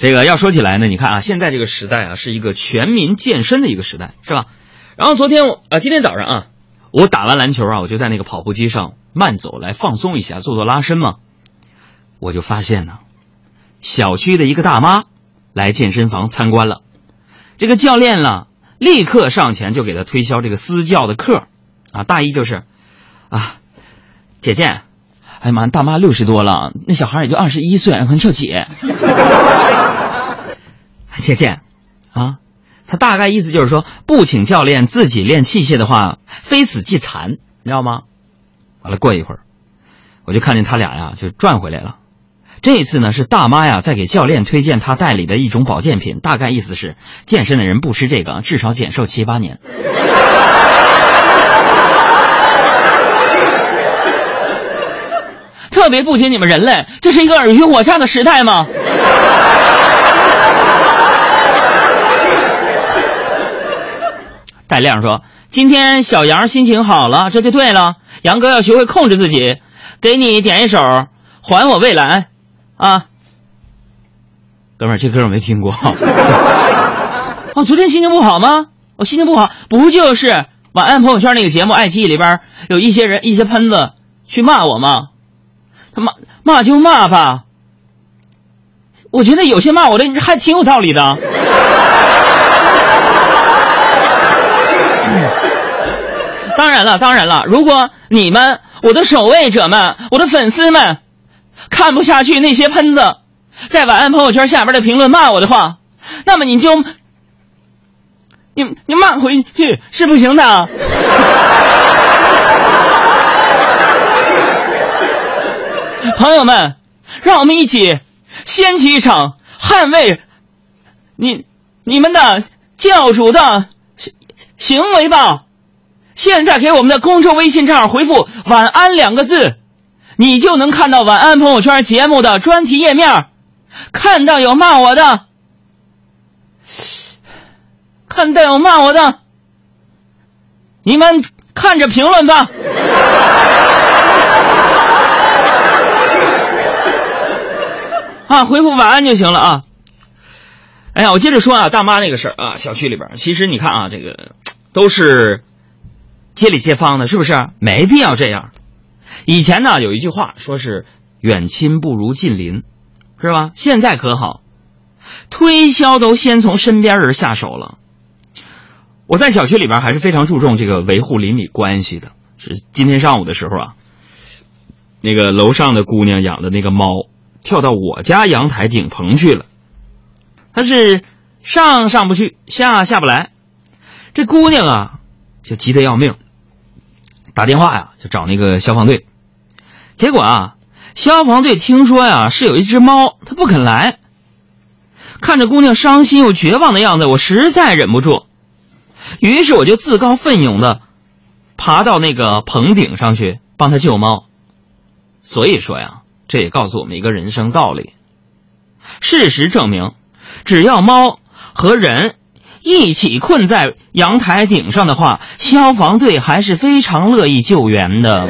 这个要说起来呢，你看啊，现在这个时代啊，是一个全民健身的一个时代，是吧？然后昨天我啊，今天早上啊，我打完篮球啊，我就在那个跑步机上慢走来放松一下，做做拉伸嘛。我就发现呢，小区的一个大妈来健身房参观了，这个教练呢，立刻上前就给她推销这个私教的课，啊，大意就是，啊，姐姐，哎呀妈，大妈六十多了，那小孩也就二十一岁，管叫姐。姐姐，啊，他大概意思就是说，不请教练自己练器械的话，非死即残，你知道吗？完了，过一会儿，我就看见他俩呀，就转回来了。这一次呢，是大妈呀在给教练推荐他代理的一种保健品，大概意思是健身的人不吃这个，至少减瘦七八年。特别不解你们人类，这是一个尔虞我诈的时代吗？戴亮说：“今天小杨心情好了，这就对了。杨哥要学会控制自己，给你点一首《还我未来》啊。”哥们儿，这歌我没听过。哦，昨天心情不好吗？我心情不好，不就是晚安朋友圈那个节目《爱奇艺》里边有一些人、一些喷子去骂我吗？他骂骂就骂吧，我觉得有些骂我的还挺有道理的。当然了，当然了，如果你们我的守卫者们、我的粉丝们看不下去那些喷子在晚安朋友圈下边的评论骂我的话，那么你就你你骂回去是不行的。朋友们，让我们一起掀起一场捍卫你你们的教主的行行为吧！现在给我们的公众微信账号回复“晚安”两个字，你就能看到晚安朋友圈节目的专题页面。看到有骂我的，看到有骂我的，你们看着评论吧。啊，回复晚安就行了啊！哎呀，我接着说啊，大妈那个事儿啊，小区里边，其实你看啊，这个都是街里街坊的，是不是？没必要这样。以前呢，有一句话说是“远亲不如近邻”，是吧？现在可好，推销都先从身边人下手了。我在小区里边还是非常注重这个维护邻里关系的。是今天上午的时候啊，那个楼上的姑娘养的那个猫。跳到我家阳台顶棚去了，他是上上不去，下下不来。这姑娘啊，就急得要命，打电话呀，就找那个消防队。结果啊，消防队听说呀是有一只猫，它不肯来。看着姑娘伤心又绝望的样子，我实在忍不住，于是我就自告奋勇的爬到那个棚顶上去帮她救猫。所以说呀。这也告诉我们一个人生道理：事实证明，只要猫和人一起困在阳台顶上的话，消防队还是非常乐意救援的。